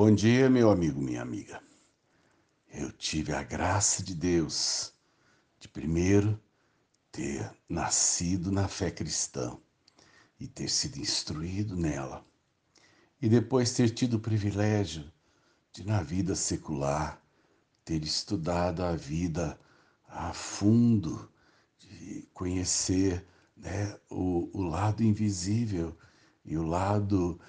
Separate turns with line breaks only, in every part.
Bom dia, meu amigo, minha amiga. Eu tive a graça de Deus de primeiro ter nascido na fé cristã e ter sido instruído nela, e depois ter tido o privilégio de, na vida secular, ter estudado a vida a fundo, de conhecer né, o, o lado invisível e o lado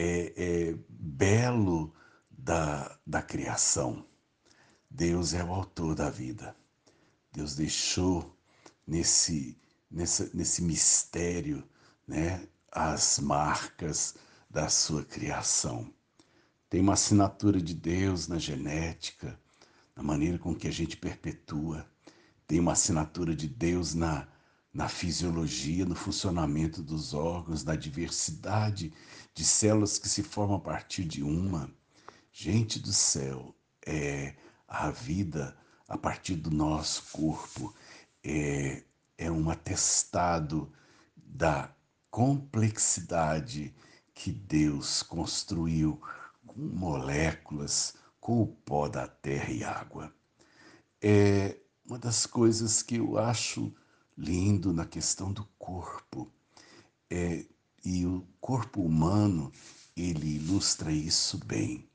é, é, belo da, da criação. Deus é o autor da vida. Deus deixou nesse, nessa, nesse mistério né, as marcas da sua criação. Tem uma assinatura de Deus na genética, na maneira com que a gente perpetua. Tem uma assinatura de Deus na, na fisiologia, no funcionamento dos órgãos, na diversidade de células que se formam a partir de uma. Gente do céu, é a vida a partir do nosso corpo é, é um atestado da complexidade que Deus construiu com moléculas, com o pó da terra e água. É uma das coisas que eu acho lindo na questão do corpo. É, e o corpo humano, ele ilustra isso bem.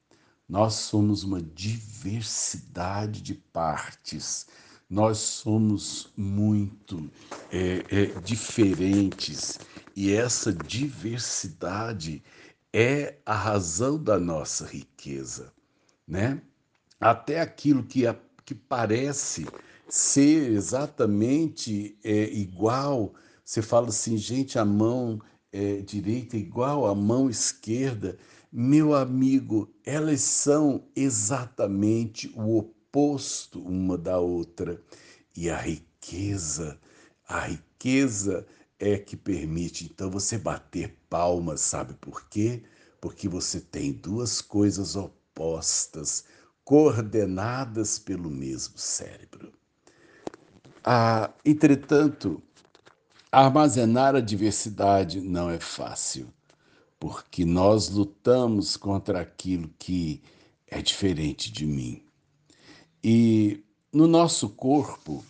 Nós somos uma diversidade de partes, nós somos muito é, é, diferentes e essa diversidade é a razão da nossa riqueza, né? Até aquilo que, a, que parece ser exatamente é, igual. Você fala assim, gente, a mão é, direita é igual à mão esquerda. Meu amigo, elas são exatamente o oposto uma da outra. E a riqueza, a riqueza é que permite então você bater palmas, sabe por quê? Porque você tem duas coisas opostas, coordenadas pelo mesmo cérebro. Ah, entretanto, armazenar a diversidade não é fácil, porque nós lutamos contra aquilo que é diferente de mim. E no nosso corpo,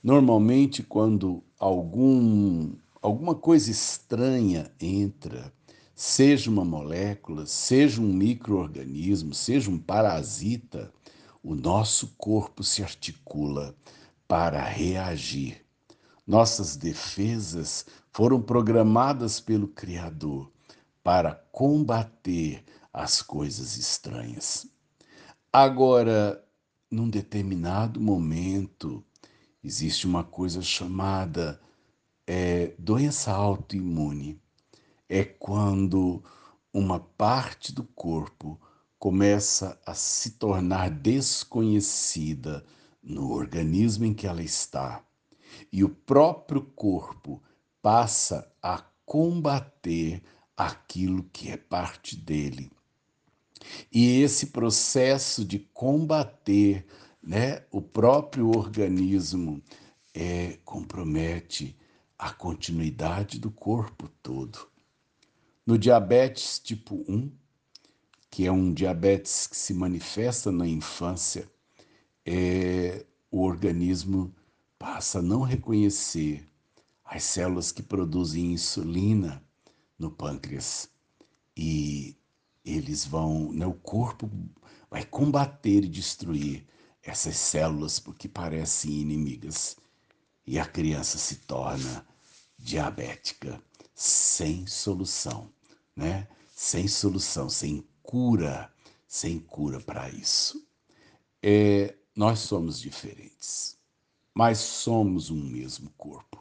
normalmente quando algum alguma coisa estranha entra, seja uma molécula, seja um microorganismo, seja um parasita, o nosso corpo se articula para reagir. Nossas defesas foram programadas pelo Criador para combater as coisas estranhas. Agora, num determinado momento, existe uma coisa chamada é, doença autoimune. É quando uma parte do corpo começa a se tornar desconhecida no organismo em que ela está. E o próprio corpo passa a combater aquilo que é parte dele. E esse processo de combater né, o próprio organismo é, compromete a continuidade do corpo todo. No diabetes tipo 1, que é um diabetes que se manifesta na infância, é, o organismo passa a não reconhecer as células que produzem insulina no pâncreas e eles vão, né, o corpo vai combater e destruir essas células porque parecem inimigas e a criança se torna diabética sem solução, né? Sem solução, sem cura, sem cura para isso. É, nós somos diferentes, mas somos um mesmo corpo.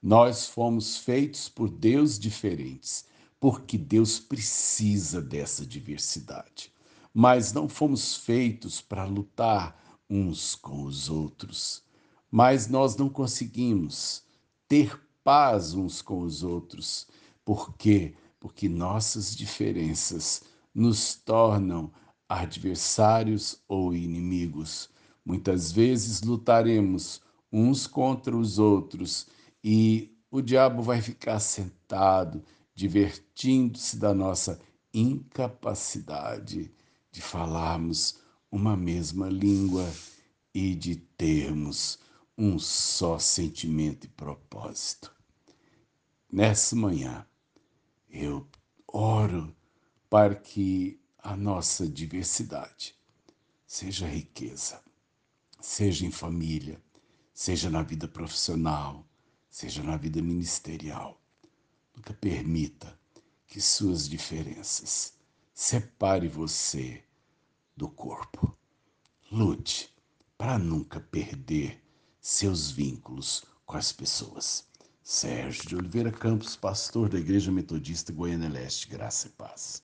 Nós fomos feitos por Deus diferentes, porque Deus precisa dessa diversidade. Mas não fomos feitos para lutar uns com os outros. Mas nós não conseguimos ter paz uns com os outros. Por quê? Porque nossas diferenças nos tornam adversários ou inimigos. Muitas vezes lutaremos uns contra os outros e o diabo vai ficar sentado, divertindo-se da nossa incapacidade de falarmos uma mesma língua e de termos um só sentimento e propósito. Nessa manhã, eu oro para que a nossa diversidade seja riqueza, seja em família, seja na vida profissional, seja na vida ministerial. Nunca permita que suas diferenças separe você do corpo. Lute para nunca perder seus vínculos com as pessoas. Sérgio de Oliveira Campos, pastor da Igreja Metodista Goiânia Leste, Graça e Paz.